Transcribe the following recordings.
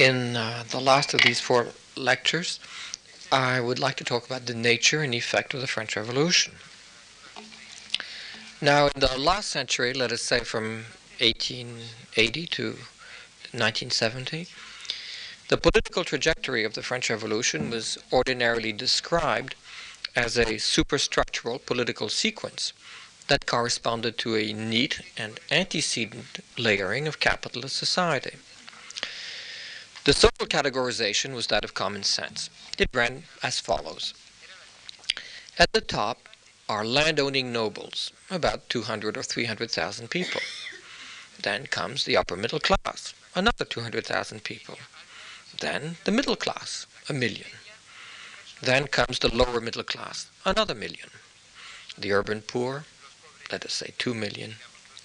In uh, the last of these four lectures, I would like to talk about the nature and effect of the French Revolution. Now, in the last century, let us say from 1880 to 1970, the political trajectory of the French Revolution was ordinarily described as a superstructural political sequence that corresponded to a neat and antecedent layering of capitalist society. The social categorization was that of common sense. It ran as follows. At the top are landowning nobles, about 200 or 300,000 people. Then comes the upper middle class, another 200,000 people. Then the middle class, a million. Then comes the lower middle class, another million. The urban poor, let us say two million.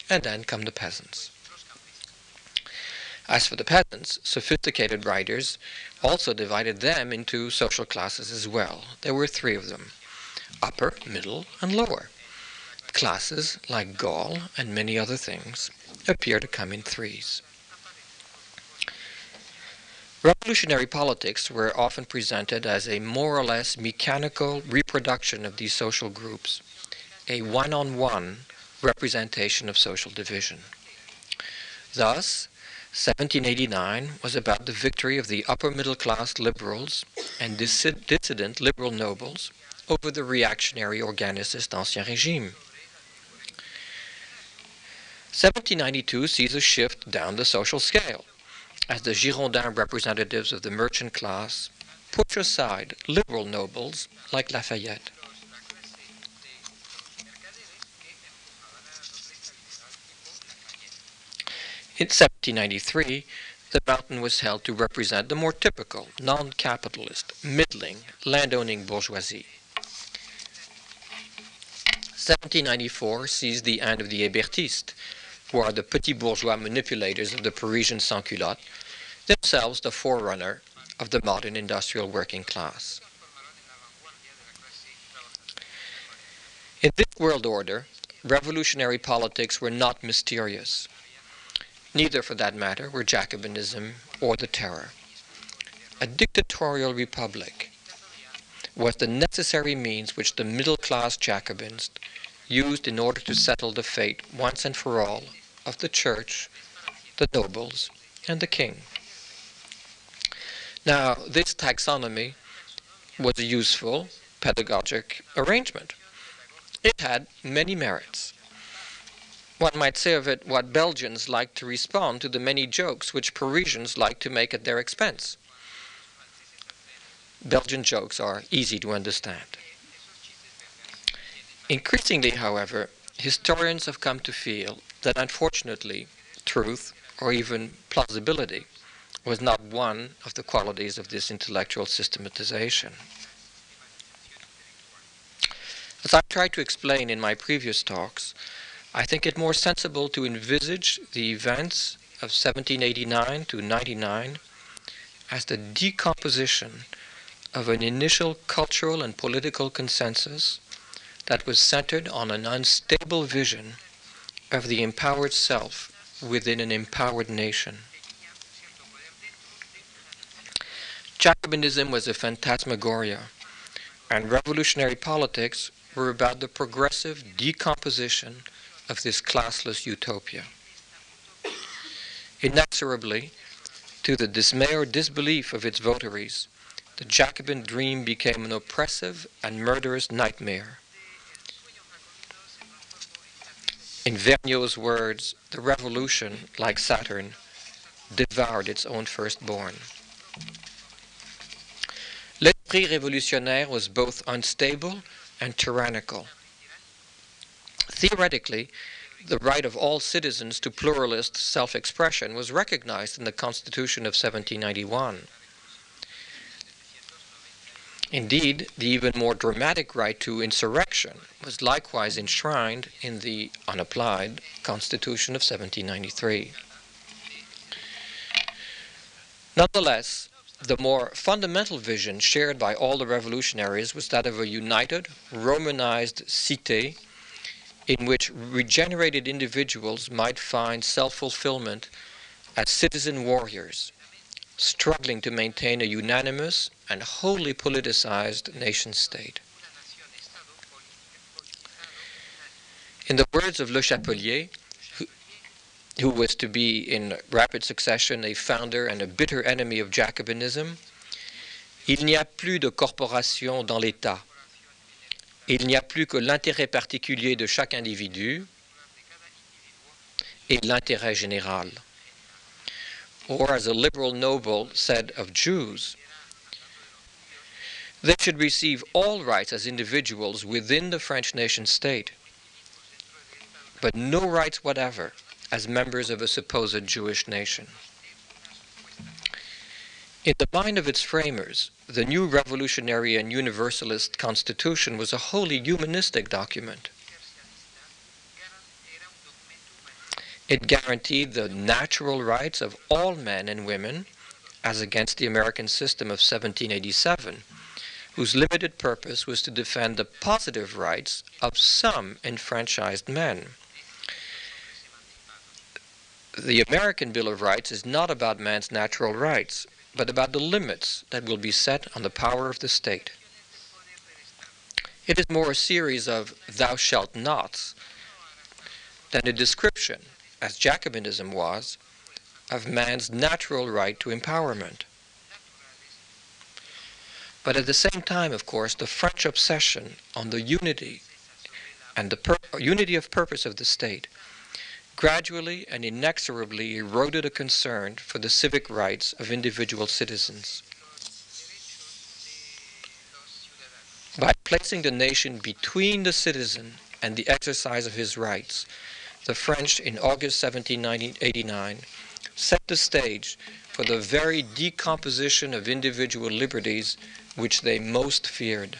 And then come the peasants. As for the peasants, sophisticated writers also divided them into social classes as well. There were three of them upper, middle, and lower. Classes like Gaul and many other things appear to come in threes. Revolutionary politics were often presented as a more or less mechanical reproduction of these social groups, a one on one representation of social division. Thus, 1789 was about the victory of the upper middle class liberals and dissident liberal nobles over the reactionary organicist Ancien Régime. 1792 sees a shift down the social scale as the Girondin representatives of the merchant class push aside liberal nobles like Lafayette. In 1793, the mountain was held to represent the more typical, non-capitalist, middling, landowning bourgeoisie. 1794 sees the end of the Hébertistes, who are the petit bourgeois manipulators of the Parisian sans-culotte, themselves the forerunner of the modern industrial working class. In this world order, revolutionary politics were not mysterious. Neither, for that matter, were Jacobinism or the Terror. A dictatorial republic was the necessary means which the middle class Jacobins used in order to settle the fate once and for all of the church, the nobles, and the king. Now, this taxonomy was a useful pedagogic arrangement. It had many merits. One might say of it what Belgians like to respond to the many jokes which Parisians like to make at their expense. Belgian jokes are easy to understand. Increasingly, however, historians have come to feel that unfortunately, truth, or even plausibility, was not one of the qualities of this intellectual systematization. As I tried to explain in my previous talks, I think it more sensible to envisage the events of 1789 to 99 as the decomposition of an initial cultural and political consensus that was centered on an unstable vision of the empowered self within an empowered nation. Jacobinism was a phantasmagoria, and revolutionary politics were about the progressive decomposition of this classless utopia. Inexorably, to the dismay or disbelief of its votaries, the Jacobin dream became an oppressive and murderous nightmare In Vergniaud's words, the revolution, like Saturn, devoured its own firstborn. L'esprit révolutionnaire was both unstable and tyrannical. Theoretically, the right of all citizens to pluralist self-expression was recognized in the Constitution of 1791. Indeed, the even more dramatic right to insurrection was likewise enshrined in the unapplied Constitution of 1793. Nonetheless, the more fundamental vision shared by all the revolutionaries was that of a united, Romanized cité in which regenerated individuals might find self fulfillment as citizen warriors, struggling to maintain a unanimous and wholly politicized nation state. In the words of Le Chapelier, who, was to be in rapid succession a founder and a bitter enemy of Jacobinism, il n'y a plus de corporation dans l'État. Il n'y a plus que l'intérêt particulier de chaque individu et l'intérêt général. Or, as a liberal noble said of Jews, they should receive all rights as individuals within the French nation state but no rights whatever as members of a supposed Jewish nation. In the mind of its framers, the new revolutionary and universalist constitution was a wholly humanistic document. It guaranteed the natural rights of all men and women, as against the American system of 1787, whose limited purpose was to defend the positive rights of some enfranchised men the American Bill of Rights is not about man's natural rights, but about the limits that will be set on the power of the state. It is more a series of thou shalt nots than a description, as Jacobinism was, of man's natural right to empowerment. But at the same time, of course, the French obsession on the unity and the unity of purpose of the state gradually and inexorably eroded a concern for the civic rights of individual citizens. By placing the nation between the citizen and the exercise of his rights, the French in August 1789 set the stage for the very decomposition of individual liberties which they most feared.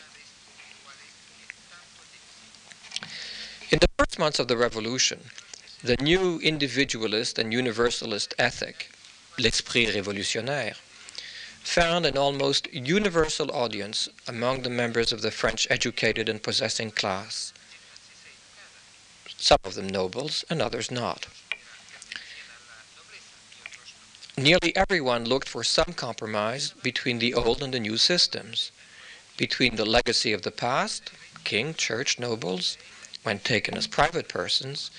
In the first months of the Revolution, the new individualist and universalist ethic, l'esprit révolutionnaire, found an almost universal audience among the members of the French educated and possessing class, some of them nobles and others not. Nearly everyone looked for some compromise between the old and the new systems, between the legacy of the past, king, church, nobles, when taken as private persons,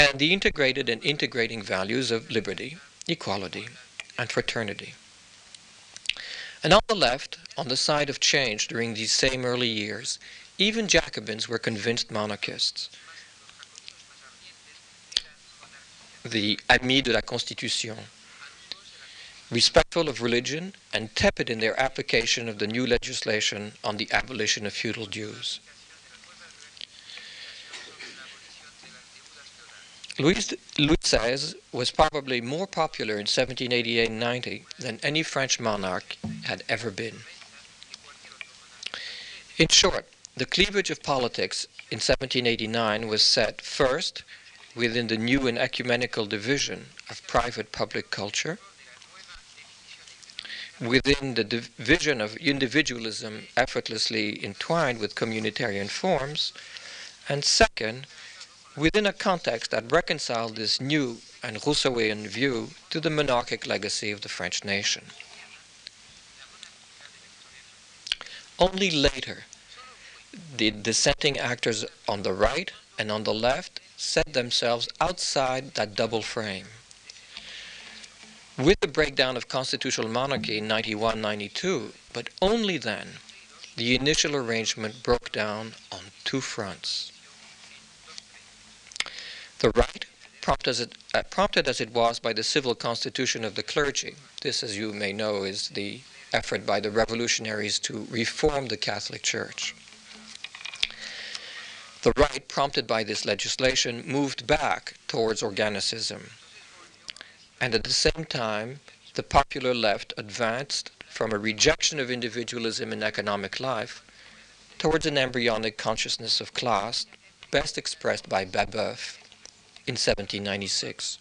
and the integrated and integrating values of liberty, equality, and fraternity. And on the left, on the side of change during these same early years, even Jacobins were convinced monarchists. The Amis de la Constitution, respectful of religion and tepid in their application of the new legislation on the abolition of feudal dues. Louis, Louis XVI was probably more popular in 1788 90 than any French monarch had ever been. In short, the cleavage of politics in 1789 was set first within the new and ecumenical division of private public culture, within the division of individualism effortlessly entwined with communitarian forms, and second, within a context that reconciled this new and Rousseauian view to the monarchic legacy of the French nation. Only later did dissenting actors on the right and on the left set themselves outside that double frame. With the breakdown of constitutional monarchy in 91 92, but only then, the initial arrangement broke down on two fronts. The right, prompt as it, uh, prompted as it was by the civil constitution of the clergy, this, as you may know, is the effort by the revolutionaries to reform the Catholic Church. The right, prompted by this legislation, moved back towards organicism. And at the same time, the popular left advanced from a rejection of individualism in economic life towards an embryonic consciousness of class, best expressed by Babeuf in 1796.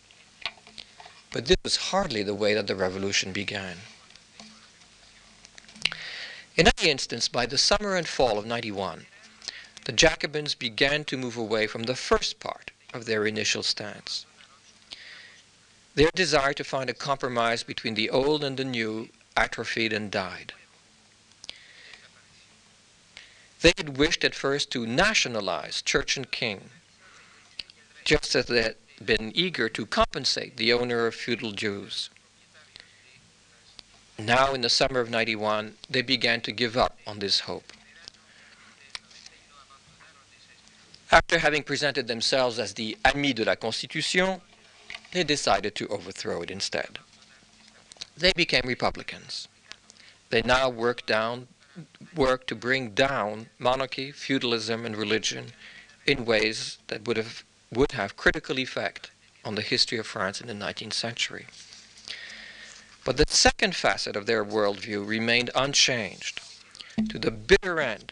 But this was hardly the way that the revolution began. In any instance, by the summer and fall of 91, the Jacobins began to move away from the first part of their initial stance. Their desire to find a compromise between the old and the new atrophied and died. They had wished at first to nationalize church and king, just as they had been eager to compensate the owner of feudal dues. Now, in the summer of 91, they began to give up on this hope. After having presented themselves as the amis de la Constitution, they decided to overthrow it instead. They became Republicans. They now work down work to bring down monarchy, feudalism, and religion in ways that would have would have critical effect on the history of France in the 19th century. But the second facet of their worldview remained unchanged. To the bitter end,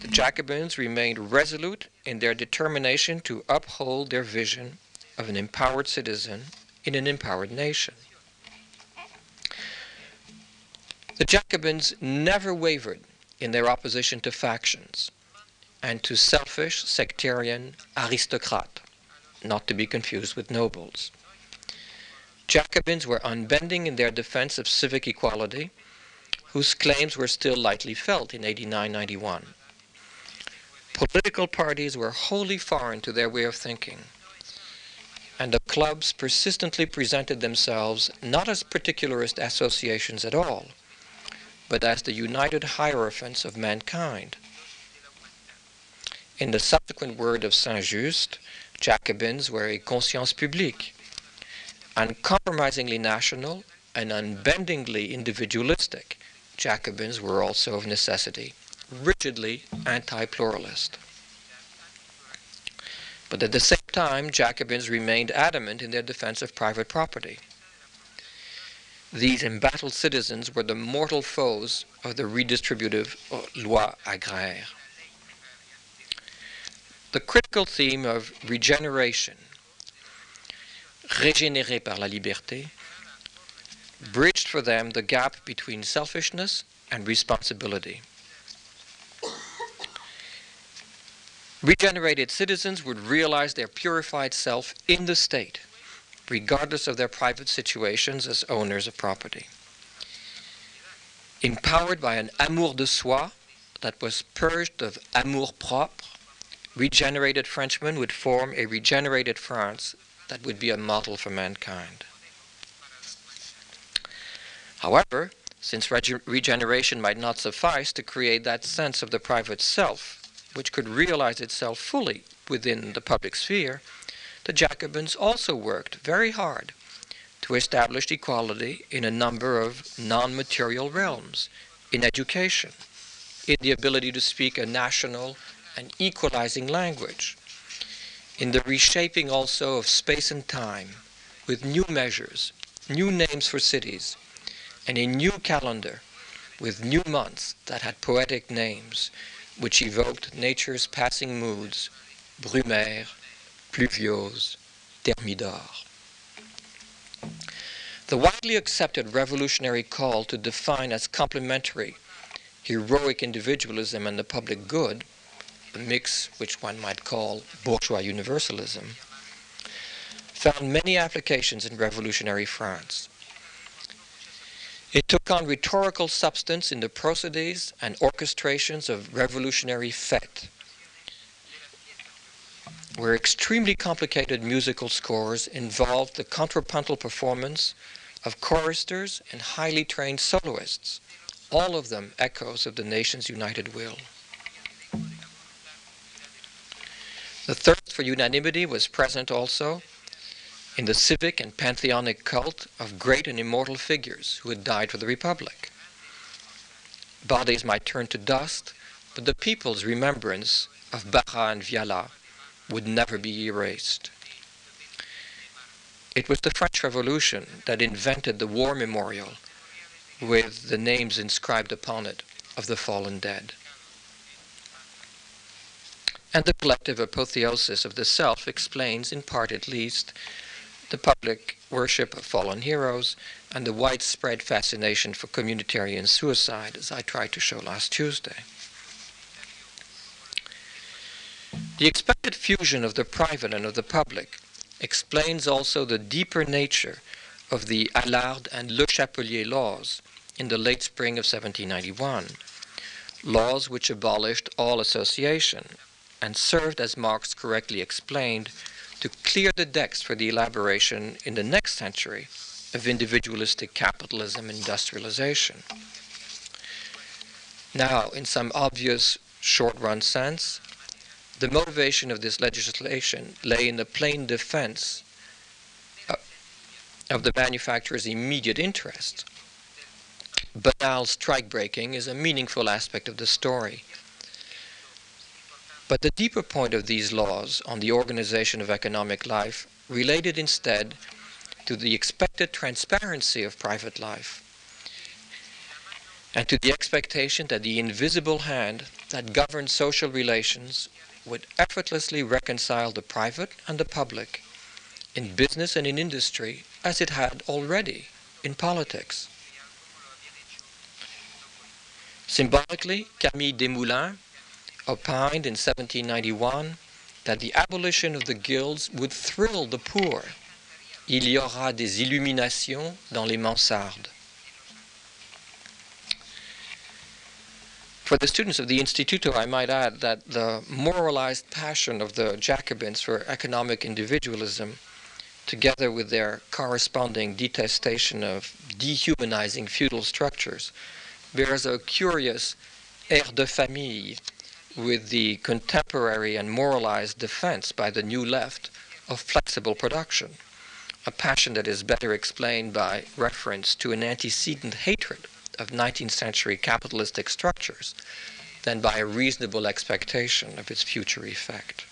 the Jacobins remained resolute in their determination to uphold their vision of an empowered citizen in an empowered nation. The Jacobins never wavered in their opposition to factions and to selfish sectarian aristocrats, not to be confused with nobles. Jacobins were unbending in their defense of civic equality, whose claims were still lightly felt in 89 91. Political parties were wholly foreign to their way of thinking, and the clubs persistently presented themselves not as particularist associations at all, but as the united hierophants of mankind. In the subsequent word of Saint Just, Jacobins were a conscience publique, uncompromisingly national and unbendingly individualistic. Jacobins were also of necessity rigidly anti-pluralist. But at the same time, Jacobins remained adamant in their defense of private property. These embattled citizens were the mortal foes of the redistributive uh, loi agraire. The critical theme of regeneration, régénéré par la liberté, bridged for them the gap between selfishness and responsibility. Regenerated citizens would realize their purified self in the state, regardless of their private situations as owners of property. Empowered by an amour de soi that was purged of amour propre, regenerated Frenchmen would form a regenerated France that would be a model for mankind. However, since rege- regeneration might not suffice to create that sense of the private self which could realize itself fully within the public sphere, the Jacobins also worked very hard to establish equality in a number of non material realms in education, in the ability to speak a national and equalizing language, in the reshaping also of space and time with new measures, new names for cities, and a new calendar with new months that had poetic names which evoked nature's passing moods, Brumaire, Pluviose, Thermidor. The widely accepted revolutionary call to define as complementary heroic individualism and the public good, mix which one might call bourgeois universalism, found many applications in revolutionary France. It took on rhetorical substance in the prosodies and orchestrations of revolutionary fêtes, where extremely complicated musical scores involved the contrapuntal performance of choristers and highly trained soloists, all of them echoes of the nation's united will. The thirst for unanimity was present also in the civic and pantheonic cult of great and immortal figures who had died for the Republic. Bodies might turn to dust, but the people's remembrance of Bara and Viala would never be erased. It was the French Revolution that invented the war memorial with the names inscribed upon it of the fallen dead. And the collective apotheosis of the self explains, in part at least, the public worship of fallen heroes, and the widespread fascination for communitarian suicide, as I tried to show last Tuesday. The expected fusion of the private and of the public explains also the deeper nature of the Allarde and Le Chapelier laws in the late spring of 1791, laws which abolished all association and served, as Marx correctly explained, to clear the decks for the elaboration in the next century of individualistic capitalism and industrialization. Now, in some obvious short run sense, the motivation of this legislation lay in the plain defense of the manufacturer's immediate interest. Banal strike breaking is a meaningful aspect of the story. But the deeper point of these laws on the organization of economic life related instead to the expected transparency of private life and to the expectation that the invisible hand that governs social relations would effortlessly reconcile the private and the public in business and in industry as it had already in politics. Symbolically, Camille Desmoulins opined in 1791 that the abolition of the guilds would thrill the poor. Il y aura des illuminations dans les mansardes. For the students of the Instituto, I might add that the moralized passion of the Jacobins for economic individualism, together with their corresponding detestation of dehumanizing feudal structures, bears a curious air de famille with the contemporary and moralized defense by the new left of flexible production, a passion that is better explained by reference to an antecedent hatred of 19th century capitalistic structures than by a reasonable expectation of its future effect.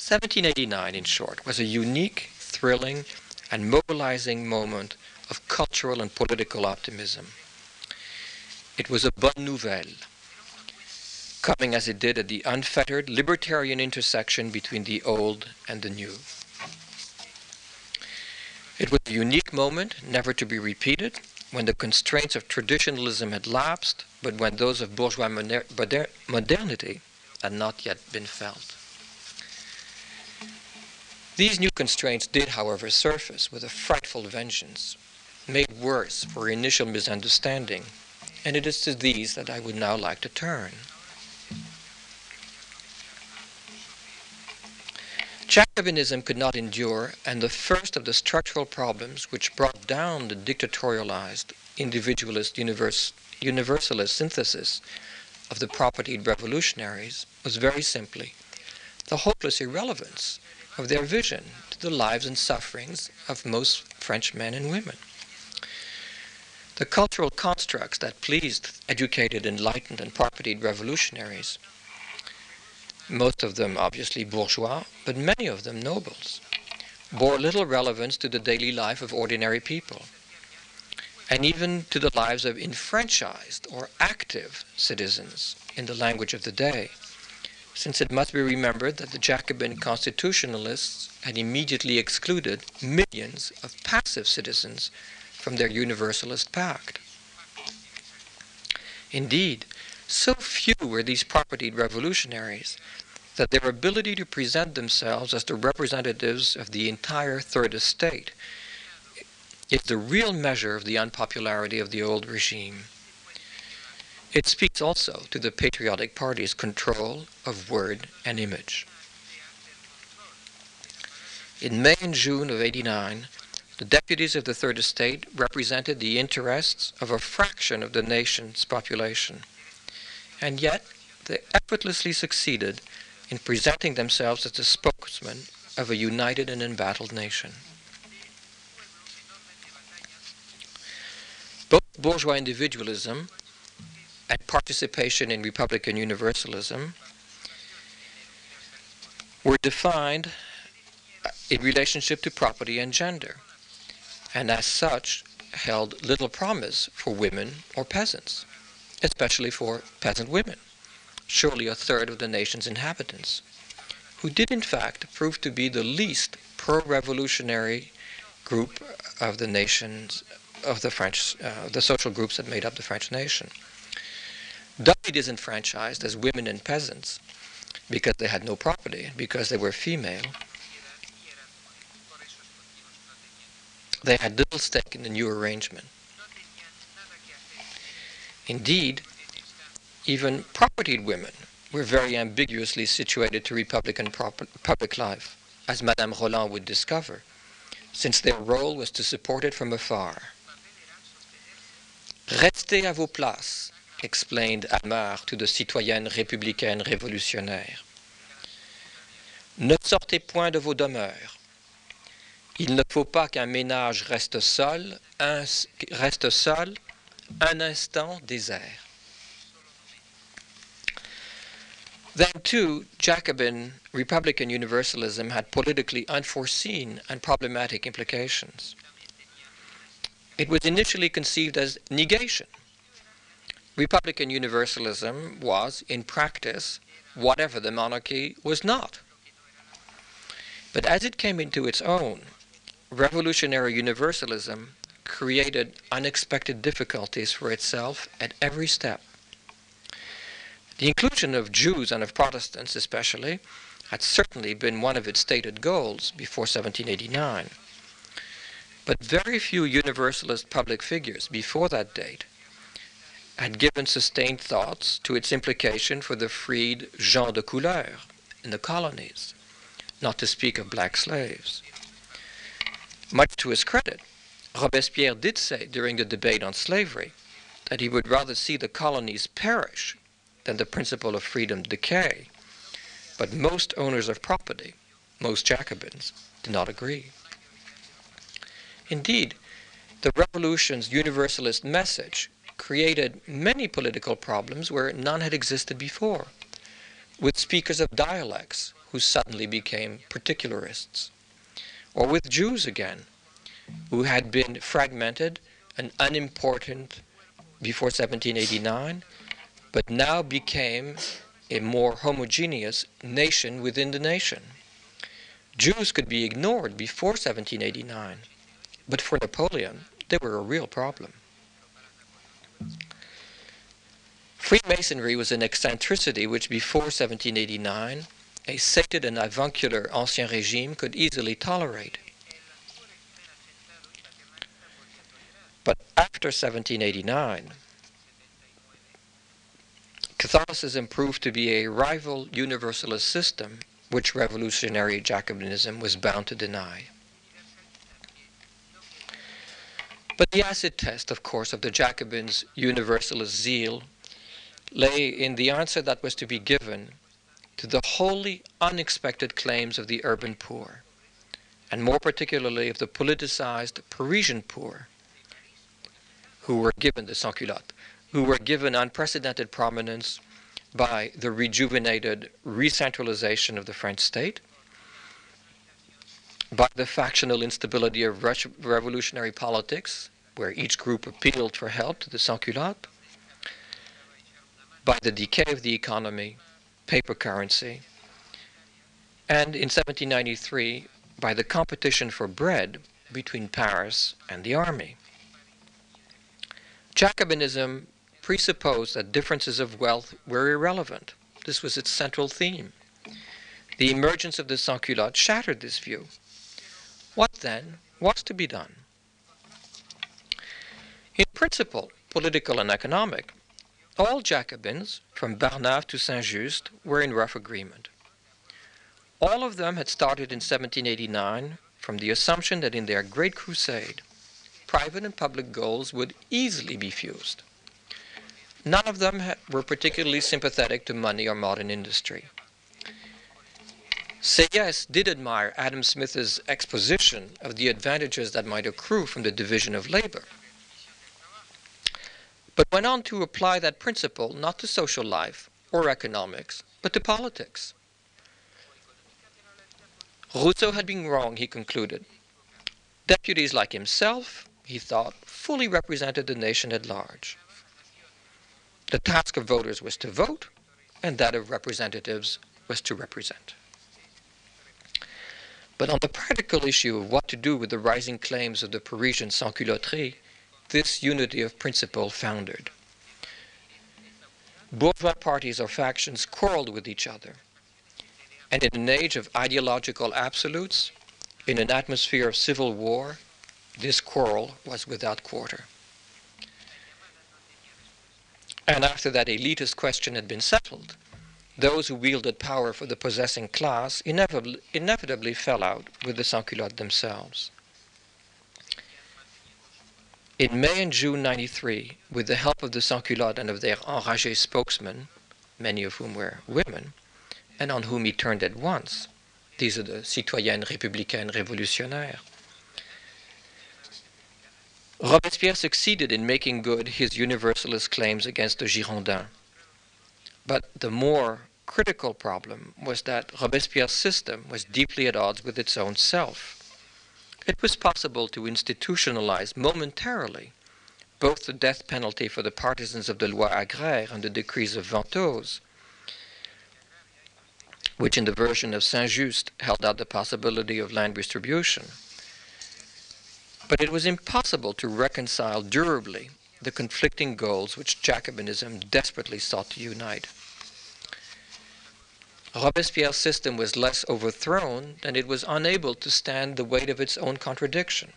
1789, in short, was a unique, thrilling, and mobilizing moment of cultural and political optimism. It was a bonne nouvelle, coming as it did at the unfettered libertarian intersection between the old and the new. It was a unique moment, never to be repeated, when the constraints of traditionalism had lapsed, but when those of bourgeois moder modernity had not yet been felt. These new constraints did, however, surface with a frightful vengeance, made worse for initial misunderstanding, and it is to these that I would now like to turn. Jacobinism could not endure, and the first of the structural problems which brought down the dictatorialized, individualist, universe, universalist synthesis of the propertied revolutionaries was very simply the hopeless irrelevance of their vision to the lives and sufferings of most French men and women. The cultural constructs that pleased educated, enlightened, and propertied revolutionaries most of them obviously bourgeois, but many of them nobles, bore little relevance to the daily life of ordinary people, and even to the lives of enfranchised or active citizens in the language of the day, since it must be remembered that the Jacobin constitutionalists had immediately excluded millions of passive citizens from their Universalist pact. Indeed, so few were these propertied revolutionaries that their ability to present themselves as the representatives of the entire Third Estate is the real measure of the unpopularity of the old regime. It speaks also to the patriotic party's control of word and image. In May and June of 89, the deputies of the Third Estate represented the interests of a fraction of the nation's population, and yet they effortlessly succeeded in presenting themselves as the spokesmen of a united and embattled nation. Both bourgeois individualism and participation in Republican Universalism were defined in relationship to property and gender, and as such held little promise for women or peasants, especially for peasant women surely a third of the nation's inhabitants, who did in fact prove to be the least pro-revolutionary group of the nations of the French, uh, the social groups that made up the French nation. Doubly disenfranchised as women and peasants because they had no property, because they were female. They had little stake in the new arrangement. Indeed, even propertied women were very ambiguously situated to Republican public life, as Madame Roland would discover, since their role was to support it from afar. Restez à vos places, explained Amar to the citoyennes républicaines révolutionnaires. Ne sortez point de vos demeures. Il ne faut pas qu'un ménage reste seul, un, reste seul un instant désert. Then, too, Jacobin Republican Universalism had politically unforeseen and problematic implications. It was initially conceived as negation. Republican Universalism was, in practice, whatever the monarchy was not. But as it came into its own, revolutionary Universalism created unexpected difficulties for itself at every step. The inclusion of Jews and of Protestants, especially, had certainly been one of its stated goals before 1789. But very few Universalist public figures before that date had given sustained thoughts to its implication for the freed gens de couleur in the colonies, not to speak of black slaves. Much to his credit, Robespierre did say during the debate on slavery that he would rather see the colonies perish than the principle of freedom decay. But most owners of property, most Jacobins, did not agree. Indeed, the revolution's universalist message created many political problems where none had existed before, with speakers of dialects who suddenly became particularists, or with Jews again, who had been fragmented and unimportant before 1789, but now became a more homogeneous nation within the nation. Jews could be ignored before 1789 but for Napoleon, they were a real problem. Freemasonry was an eccentricity which before 1789 a sated and avuncular Ancien Régime could easily tolerate. But after 1789, Catholicism proved to be a rival universalist system which revolutionary Jacobinism was bound to deny. But the acid test, of course, of the Jacobins' universalist zeal lay in the answer that was to be given to the wholly unexpected claims of the urban poor, and more particularly of the politicized Parisian poor, who were given the sans-culottes, who were given unprecedented prominence by the rejuvenated re-centralization of the French state, by the factional instability of revolutionary politics, where each group appealed for help to the sans-culottes, by the decay of the economy, paper currency, and in 1793 by the competition for bread between Paris and the army. Jacobinism presupposed that differences of wealth were irrelevant. This was its central theme. The emergence of the sans-culottes shattered this view. What then was to be done? In principle, political and economic, all Jacobins, from Barnave to Saint Just, were in rough agreement. All of them had started in 1789 from the assumption that in their great crusade, private and public goals would easily be fused. None of them were particularly sympathetic to money or modern industry. Sieyès did admire Adam Smith's exposition of the advantages that might accrue from the division of labor, but went on to apply that principle not to social life or economics, but to politics. Rousseau had been wrong, he concluded. Deputies like himself, he thought, fully represented the nation at large. The task of voters was to vote, and that of representatives was to represent. But on the practical issue of what to do with the rising claims of the Parisian sans-culotterie, this unity of principle foundered. Bourgeois parties or factions quarreled with each other. And in an age of ideological absolutes, in an atmosphere of civil war, this quarrel was without quarter. And after that elitist question had been settled, those who wielded power for the possessing class inevitably, inevitably fell out with the sans-culottes themselves. In May and June 93, with the help of the sans-culottes and of their enragés spokesmen, many of whom were women, and on whom he turned at once, these are the citoyennes républicaines révolutionnaires, Robespierre succeeded in making good his universalist claims against the Girondins. But the more critical problem was that Robespierre's system was deeply at odds with its own self. It was possible to institutionalize momentarily both the death penalty for the partisans of the loi agraire and the decrees of Ventose, which in the version of Saint Just held out the possibility of land distribution but it was impossible to reconcile durably the conflicting goals which Jacobinism desperately sought to unite. Robespierre's system was less overthrown than it was unable to stand the weight of its own contradiction.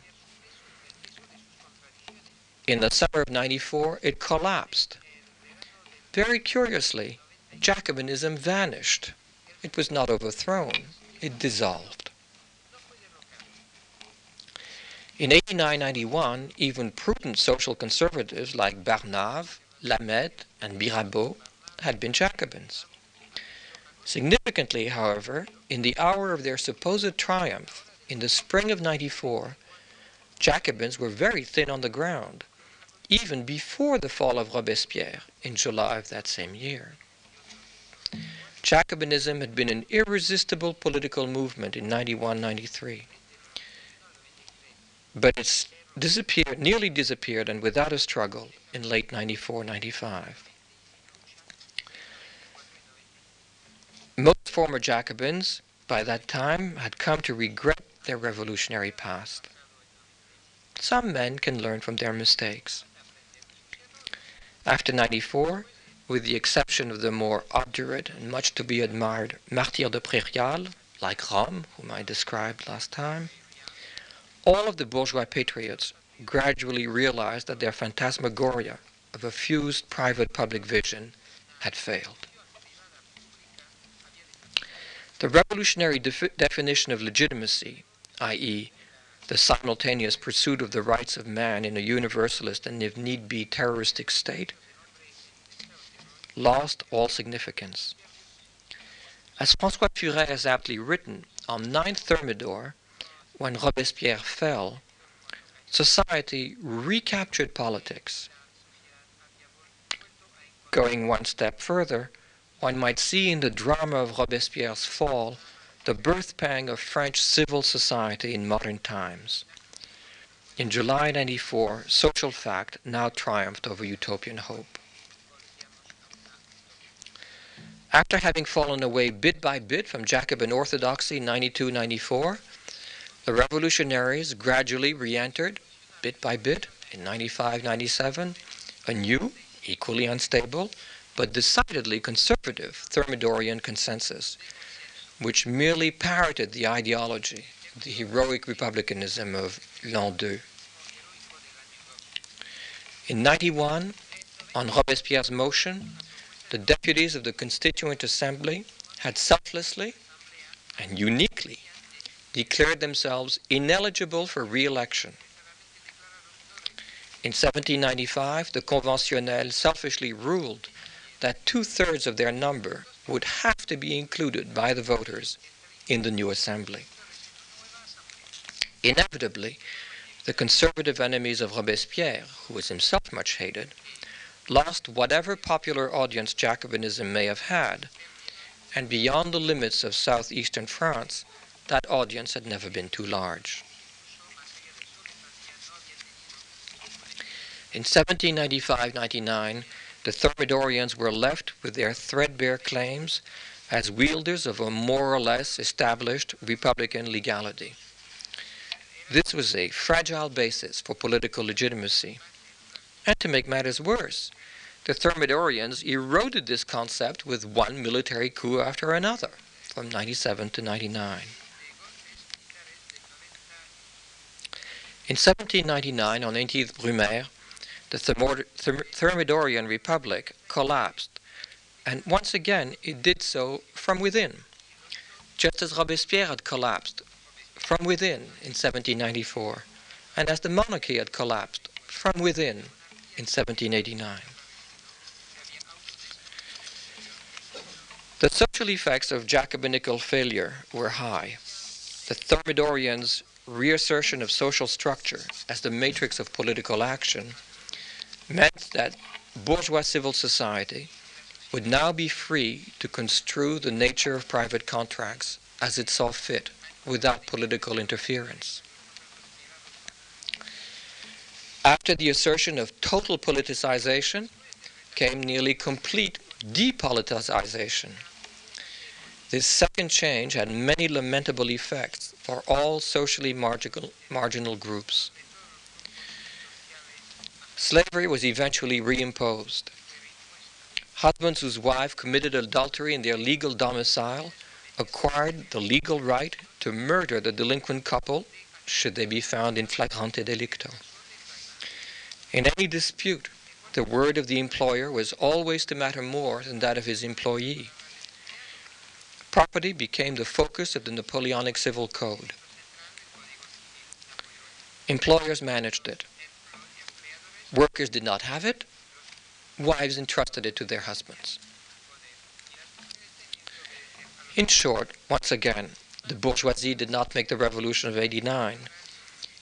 In the summer of 94, it collapsed. Very curiously, Jacobinism vanished. It was not overthrown, it dissolved. In 89-91, even prudent social conservatives like Barnave, Lameth, and Mirabeau had been Jacobins. Significantly, however, in the hour of their supposed triumph, in the spring of 94, Jacobins were very thin on the ground, even before the fall of Robespierre in July of that same year. Jacobinism had been an irresistible political movement in 91 93 but it's disappeared, nearly disappeared, and without a struggle in late 94 95. Most former Jacobins by that time had come to regret their revolutionary past. Some men can learn from their mistakes. After 94, with the exception of the more obdurate and much to be admired Martyrs de Prairial, like Romme, whom I described last time, all of the bourgeois patriots gradually realized that their phantasmagoria of a fused private public vision had failed. The revolutionary defi- definition of legitimacy, i.e., the simultaneous pursuit of the rights of man in a universalist and, if need be, terroristic state, lost all significance. As Francois Furet has aptly written, on 9 Thermidor, when Robespierre fell, society recaptured politics. Going one step further, one might see in the drama of Robespierre's fall the birth pang of French civil society in modern times. In July 94, social fact now triumphed over utopian hope. After having fallen away bit by bit from Jacobin orthodoxy 92 94, the revolutionaries gradually re entered, bit by bit, in 95 97, a new, equally unstable, but decidedly conservative Thermidorian consensus, which merely parroted the ideology, the heroic republicanism of l'an deux. In 91, on Robespierre's motion, the deputies of the Constituent Assembly had selflessly and uniquely declared themselves ineligible for re-election. In 1795, the Conventionnels selfishly ruled that two-thirds of their number would have to be included by the voters in the new assembly. Inevitably, the conservative enemies of Robespierre, who was himself much hated, lost whatever popular audience Jacobinism may have had, and beyond the limits of southeastern France, that audience had never been too large. In 1795-99, the Thermidorians were left with their threadbare claims as wielders of a more or less established republican legality. This was a fragile basis for political legitimacy. And to make matters worse, the Thermidorians eroded this concept with one military coup after another from 97 to 99. In 1799, on 18th Brumaire, the Thermidorian Republic collapsed, and once again it did so from within, just as Robespierre had collapsed from within in 1794, and as the monarchy had collapsed from within in 1789. The social effects of Jacobinical failure were high. The Thermidorians' reassertion of social structure as the matrix of political action meant that bourgeois civil society would now be free to construe the nature of private contracts as it saw fit without political interference. After the assertion of total politicization came nearly complete depoliticization this second change had many lamentable effects for all socially marginal, marginal groups. Slavery was eventually reimposed. Husbands whose wives committed adultery in their legal domicile acquired the legal right to murder the delinquent couple should they be found in flagrante delicto. In any dispute, the word of the employer was always to matter more than that of his employee. Property became the focus of the Napoleonic Civil Code. Employers managed it. Workers did not have it. Wives entrusted it to their husbands. In short, once again, the bourgeoisie did not make the revolution of 89.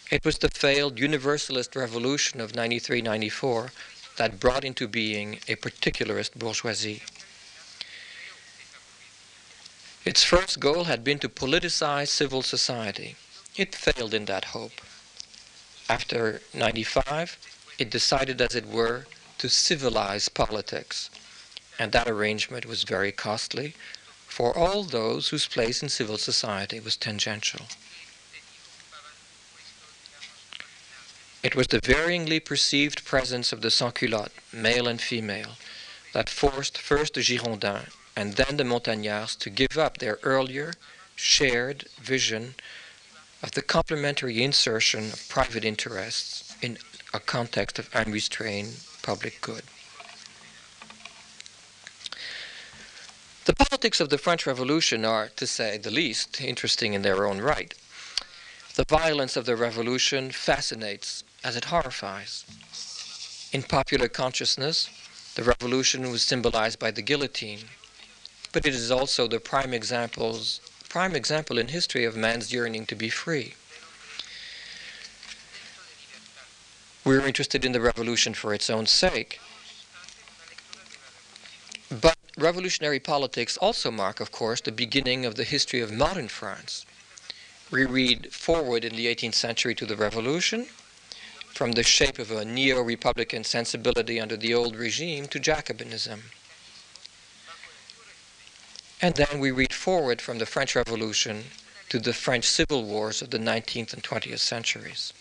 It was the failed universalist revolution of 93 94 that brought into being a particularist bourgeoisie. Its first goal had been to politicize civil society. It failed in that hope. After 95, it decided, as it were, to civilize politics. And that arrangement was very costly for all those whose place in civil society was tangential. It was the varyingly perceived presence of the sans-culottes, male and female, that forced first the Girondins and then the Montagnards to give up their earlier shared vision of the complementary insertion of private interests in a context of unrestrained public good. The politics of the French Revolution are, to say the least, interesting in their own right. The violence of the revolution fascinates as it horrifies. In popular consciousness, the revolution was symbolized by the guillotine, but it is also the prime examples prime example in history of man's yearning to be free. We're interested in the revolution for its own sake. But revolutionary politics also mark, of course, the beginning of the history of modern France. We read forward in the 18th century to the revolution, from the shape of a neo republican sensibility under the old regime to Jacobinism. And then we read forward from the French Revolution to the French civil wars of the 19th and 20th centuries.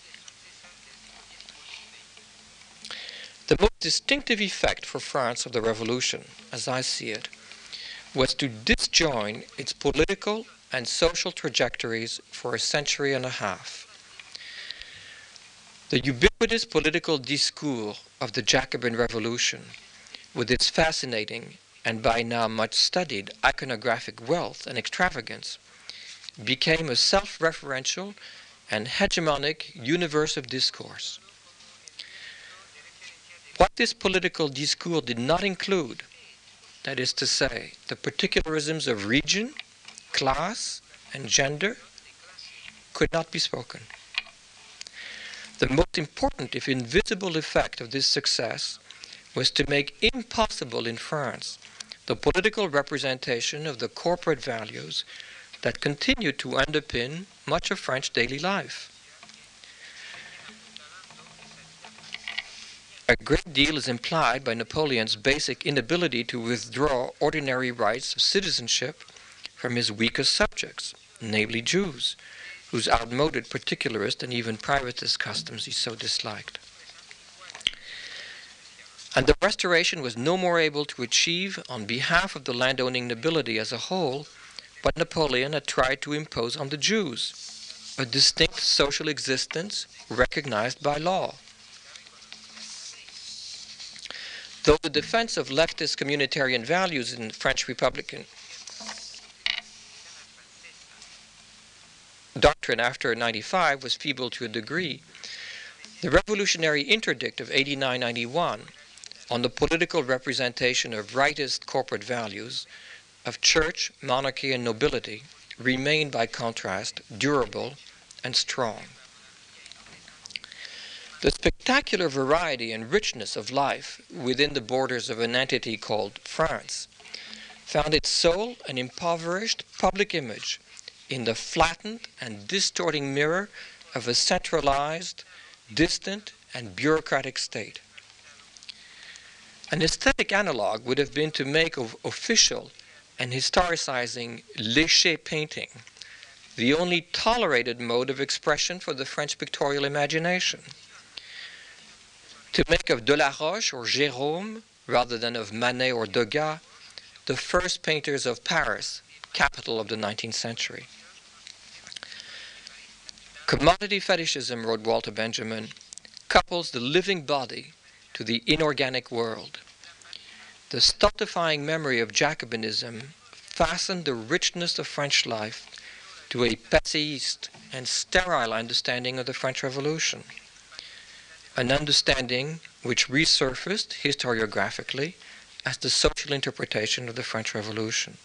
The most distinctive effect for France of the Revolution, as I see it, was to disjoin its political and social trajectories for a century and a half. The ubiquitous political discourse of the Jacobin Revolution, with its fascinating and by now much studied iconographic wealth and extravagance, became a self referential and hegemonic universe of discourse. What this political discourse did not include, that is to say, the particularisms of region, class, and gender, could not be spoken. The most important, if invisible, effect of this success was to make impossible in France the political representation of the corporate values that continue to underpin much of French daily life. A great deal is implied by Napoleon's basic inability to withdraw ordinary rights of citizenship from his weakest subjects, namely Jews, whose outmoded particularist and even privatist customs he so disliked and the Restoration was no more able to achieve on behalf of the landowning nobility as a whole what Napoleon had tried to impose on the Jews a distinct social existence recognized by law. Though the defense of leftist communitarian values in French Republican doctrine after 95 was feeble to a degree, the revolutionary interdict of 8991 on the political representation of rightist corporate values of church, monarchy, and nobility remained, by contrast, durable and strong. The spectacular variety and richness of life within the borders of an entity called France found its sole and impoverished public image in the flattened and distorting mirror of a centralized, distant, and bureaucratic state. An aesthetic analog would have been to make of official and historicizing léché painting the only tolerated mode of expression for the French pictorial imagination. To make of Delaroche or Gérôme, rather than of Manet or Degas, the first painters of Paris, capital of the 19th century. Commodity fetishism, wrote Walter Benjamin, couples the living body to the inorganic world. The stultifying memory of Jacobinism fastened the richness of French life to a pessimist and sterile understanding of the French Revolution, an understanding which resurfaced historiographically as the social interpretation of the French Revolution.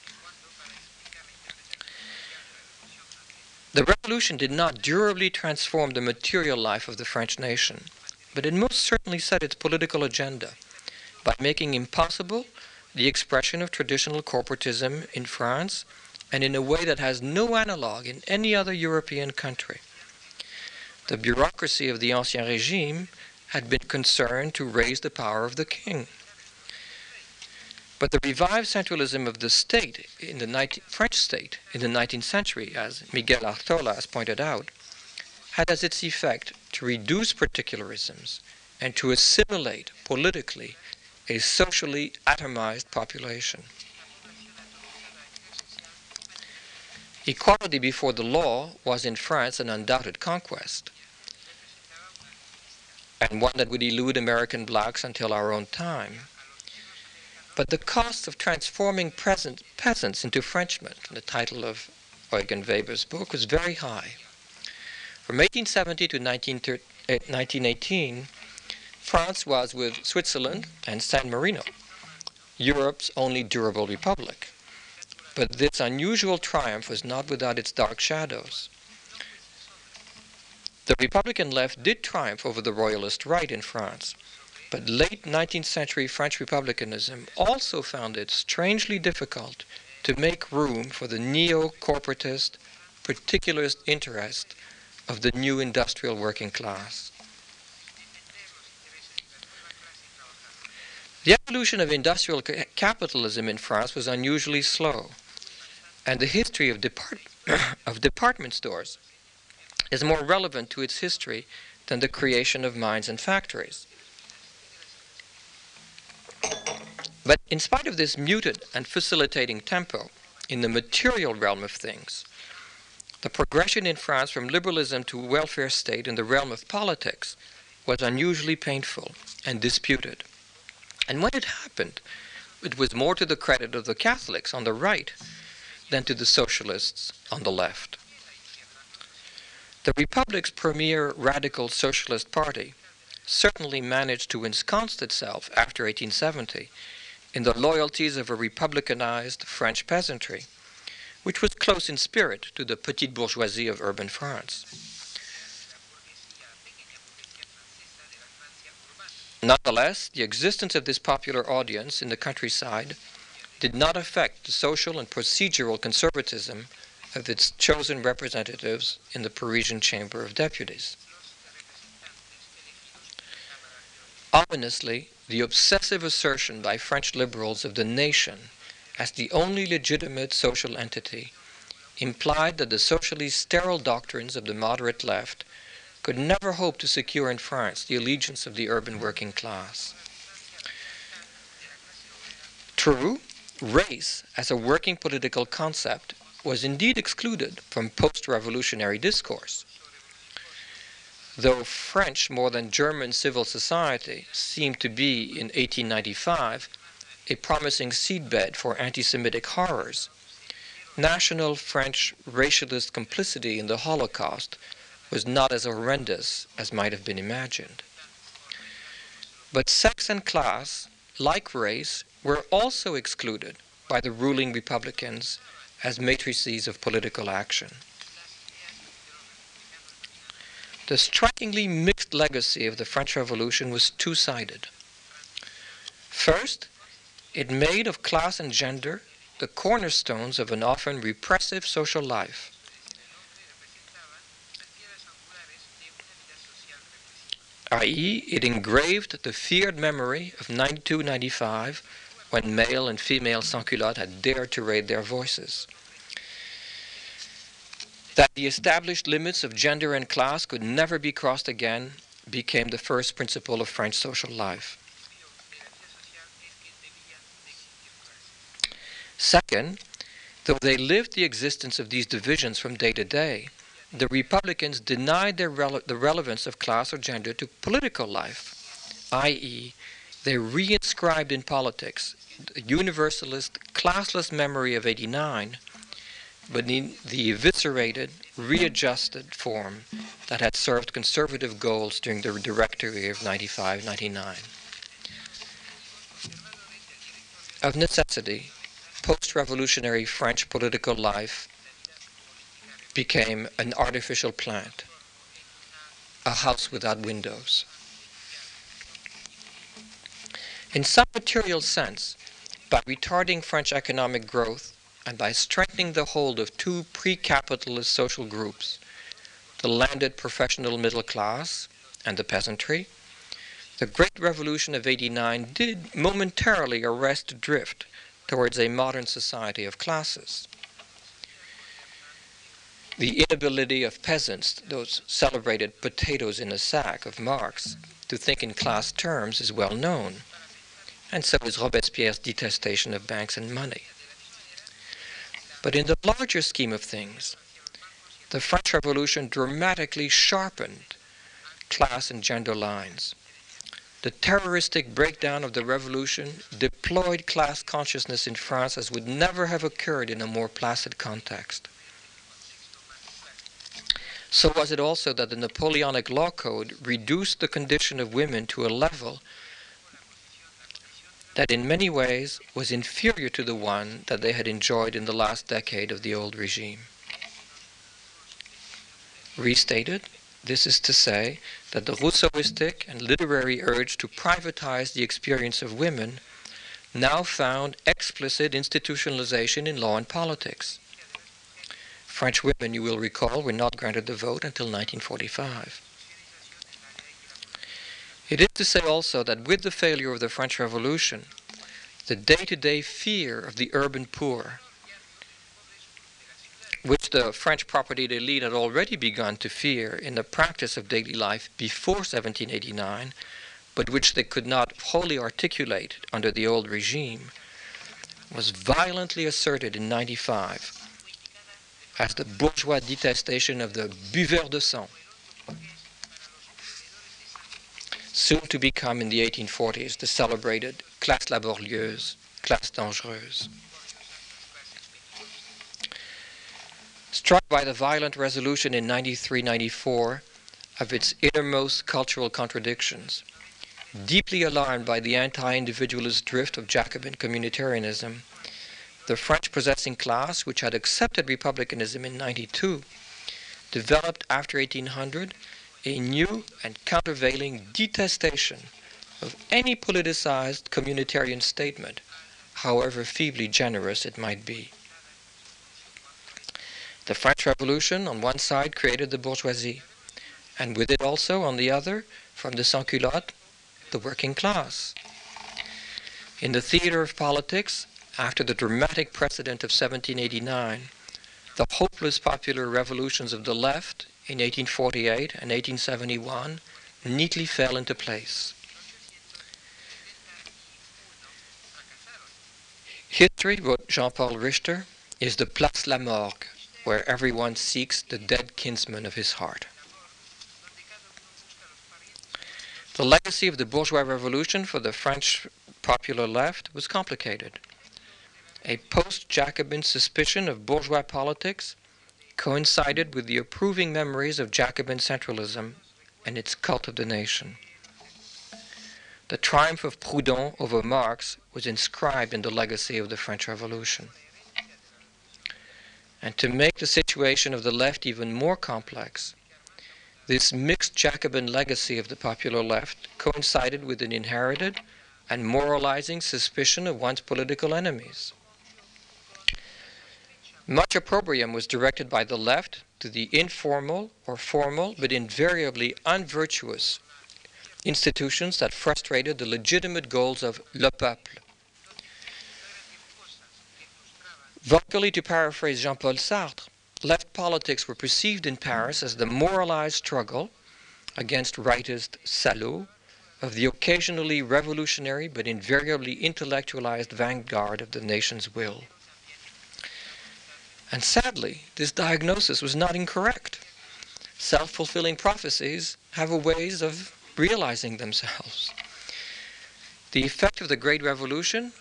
The Revolution did not durably transform the material life of the French nation but it most certainly set its political agenda by making impossible the expression of traditional corporatism in France and in a way that has no analog in any other European country. The bureaucracy of the Ancien Regime had been concerned to raise the power of the king. But the revived centralism of the state in the 19, French state in the 19th century, as Miguel Artola has pointed out, had as its effect to reduce particularisms and to assimilate politically a socially atomized population. Equality before the law was in France an undoubted conquest, and one that would elude American blacks until our own time. But the cost of transforming peasants into Frenchmen, the title of Eugen Weber's book, was very high. From 1870 to 1918, eh, France was, with Switzerland and San Marino, Europe's only durable republic. But this unusual triumph was not without its dark shadows. The Republican left did triumph over the Royalist right in France, but late 19th century French republicanism also found it strangely difficult to make room for the neo corporatist, particularist interest of the new industrial working class. The evolution of industrial ca- capitalism in France was unusually slow, and the history of, depart- of department stores is more relevant to its history than the creation of mines and factories. But in spite of this muted and facilitating tempo in the material realm of things, the progression in France from liberalism to welfare state in the realm of politics was unusually painful and disputed. And when it happened, it was more to the credit of the Catholics on the right than to the socialists on the left. The Republic's premier radical socialist party certainly managed to ensconce itself after 1870 in the loyalties of a republicanized French peasantry which was close in spirit to the petite bourgeoisie of urban France. Nonetheless, the existence of this popular audience in the countryside did not affect the social and procedural conservatism of its chosen representatives in the Parisian Chamber of Deputies. Ominously, the obsessive assertion by French liberals of the nation as the only legitimate social entity implied that the socially sterile doctrines of the moderate left could never hope to secure in France the allegiance of the urban working class. True, race as a working political concept was indeed excluded from post revolutionary discourse. Though French more than German civil society seemed to be in 1895 a promising seedbed for anti Semitic horrors, national French racialist complicity in the Holocaust was not as horrendous as might have been imagined. But sex and class, like race, were also excluded by the ruling Republicans as matrices of political action. The strikingly mixed legacy of the French Revolution was two sided. First, it made of class and gender the cornerstones of an often repressive social life. i.e., it engraved the feared memory of 92 95 when male and female sans-culottes had dared to raise their voices. That the established limits of gender and class could never be crossed again became the first principle of French social life. Second, though they lived the existence of these divisions from day to day, the Republicans denied rele- the relevance of class or gender to political life, i.e., they reinscribed in politics the universalist, classless memory of 89, but in the eviscerated, readjusted form that had served conservative goals during the Directory of 95 99. Of necessity, post revolutionary French political life became an artificial plant, a house without windows. In some material sense, by retarding French economic growth and by strengthening the hold of two pre capitalist social groups, the landed professional middle class and the peasantry, the Great Revolution of 89 did momentarily arrest drift towards a modern society of classes. The inability of peasants, those celebrated potatoes in a sack of Marx, to think in class terms is well known, and so is Robespierre's detestation of banks and money. But in the larger scheme of things, the French Revolution dramatically sharpened class and gender lines the terroristic breakdown of the revolution deployed class consciousness in France as would never have occurred in a more placid context. So was it also that the Napoleonic law code reduced the condition of women to a level that in many ways was inferior to the one that they had enjoyed in the last decade of the old regime. Restated, this is to say that the Rousseauistic and literary urge to privatize the experience of women now found explicit institutionalization in law and politics. French women, you will recall, were not granted the vote until 1945. It is to say also that with the failure of the French Revolution, the day to day fear of the urban poor which the French property elite had already begun to fear in the practice of daily life before 1789, but which they could not wholly articulate under the old regime, was violently asserted in 95 as the bourgeois detestation of the buveur de sang, soon to become in the 1840s the celebrated classe laborieuse, classe dangereuse. Struck by the violent resolution in 93 94 of its innermost cultural contradictions, deeply alarmed by the anti individualist drift of Jacobin communitarianism, the French possessing class, which had accepted republicanism in 92, developed after 1800 a new and countervailing detestation of any politicized communitarian statement, however feebly generous it might be. The French Revolution, on one side, created the bourgeoisie, and with it also, on the other, from the sans-culottes, the working class. In the theater of politics, after the dramatic precedent of 1789, the hopeless popular revolutions of the left in 1848 and 1871 neatly fell into place. History, wrote Jean Paul Richter, is the Place la Morgue, where everyone seeks the dead kinsman of his heart. The legacy of the bourgeois revolution for the French popular left was complicated. A post Jacobin suspicion of bourgeois politics coincided with the approving memories of Jacobin centralism and its cult of the nation. The triumph of Proudhon over Marx was inscribed in the legacy of the French Revolution. And to make the situation of the left even more complex, this mixed Jacobin legacy of the popular left coincided with an inherited and moralizing suspicion of one's political enemies. Much opprobrium was directed by the left to the informal or formal but invariably unvirtuous institutions that frustrated the legitimate goals of le peuple. Vocally, to paraphrase Jean Paul Sartre, left politics were perceived in Paris as the moralized struggle against rightist salauds of the occasionally revolutionary but invariably intellectualized vanguard of the nation's will. And sadly, this diagnosis was not incorrect. Self fulfilling prophecies have a ways of realizing themselves. The effect of the Great Revolution,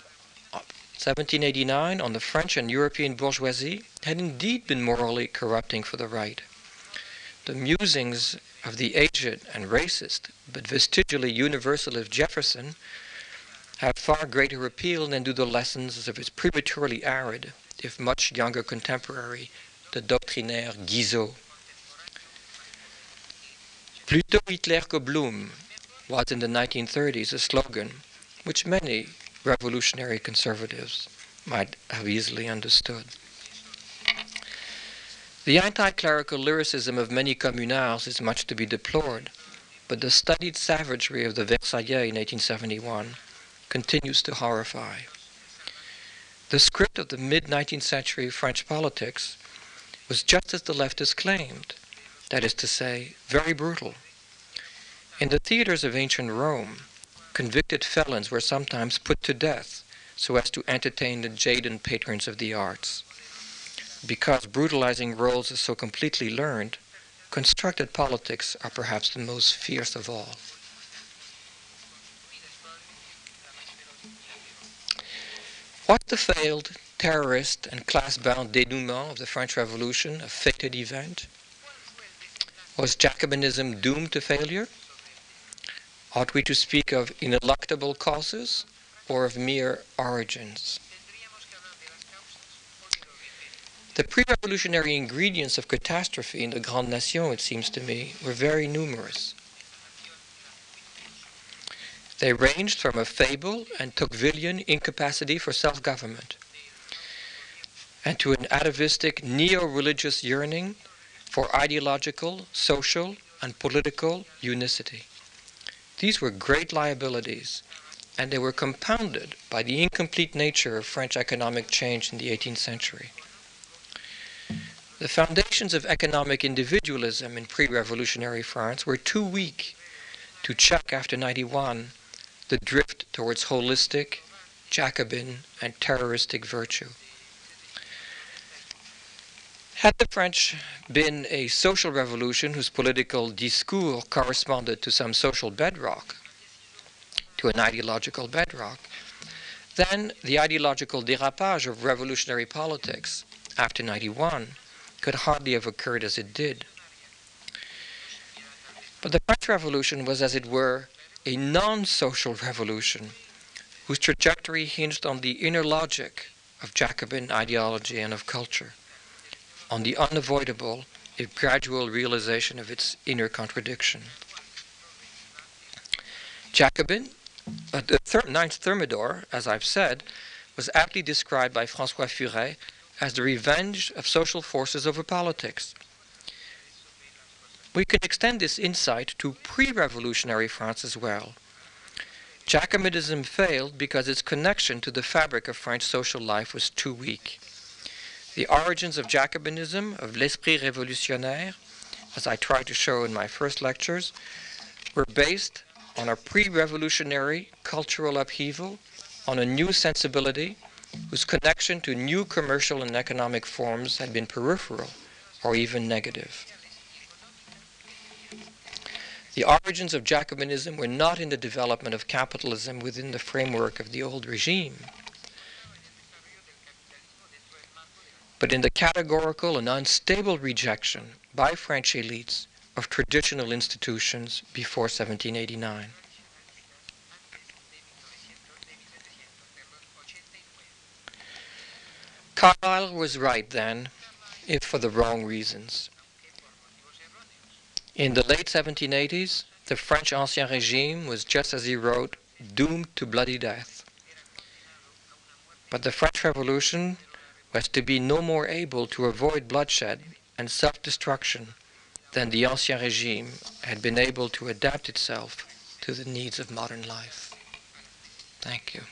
1789, on the French and European bourgeoisie had indeed been morally corrupting for the right. The musings of the aged and racist, but vestigially universalist Jefferson have far greater appeal than do the lessons of his prematurely arid, if much younger contemporary, the doctrinaire Guizot. Plutôt Hitler que Blum was in the 1930s a slogan which many revolutionary conservatives might have easily understood. The anti clerical lyricism of many communards is much to be deplored, but the studied savagery of the Versaillais in 1871 continues to horrify. The script of the mid 19th century French politics was just as the leftists claimed that is to say, very brutal. In the theaters of ancient Rome, convicted felons were sometimes put to death so as to entertain the jaded patrons of the arts. Because brutalizing roles are so completely learned, constructed politics are perhaps the most fierce of all. Was the failed terrorist and class-bound denouement of the French Revolution a fated event? Was Jacobinism doomed to failure? Ought we to speak of ineluctable causes or of mere origins? The pre-revolutionary ingredients of catastrophe in the Grande Nation, it seems to me, were very numerous. They ranged from a fable and Tocquevillian incapacity for self government, and to an atavistic neo religious yearning for ideological, social, and political unicity. These were great liabilities, and they were compounded by the incomplete nature of French economic change in the 18th century. The foundations of economic individualism in pre revolutionary France were too weak to check after 91 the drift towards holistic, Jacobin, and terroristic virtue. Had the French been a social revolution whose political discours corresponded to some social bedrock, to an ideological bedrock, then the ideological dérapage of revolutionary politics after 91 could hardly have occurred as it did. But the French Revolution was, as it were, a non social revolution whose trajectory hinged on the inner logic of Jacobin ideology and of culture, on the unavoidable, if gradual realization of its inner contradiction. Jacobin, uh, the ninth Thermidor, as I've said, was aptly described by Francois Furet as the revenge of social forces over politics. We can extend this insight to pre revolutionary France as well. Jacobinism failed because its connection to the fabric of French social life was too weak. The origins of Jacobinism, of l'esprit révolutionnaire, as I tried to show in my first lectures, were based on a pre revolutionary cultural upheaval, on a new sensibility, whose connection to new commercial and economic forms had been peripheral or even negative. The origins of Jacobinism were not in the development of capitalism within the framework of the old regime, but in the categorical and unstable rejection by French elites of traditional institutions before 1789. Carlyle was right then, if for the wrong reasons. In the late 1780s, the French Ancien Regime was, just as he wrote, doomed to bloody death. But the French Revolution was to be no more able to avoid bloodshed and self-destruction than the ancien regime had been able to adapt itself to the needs of modern life. Thank you.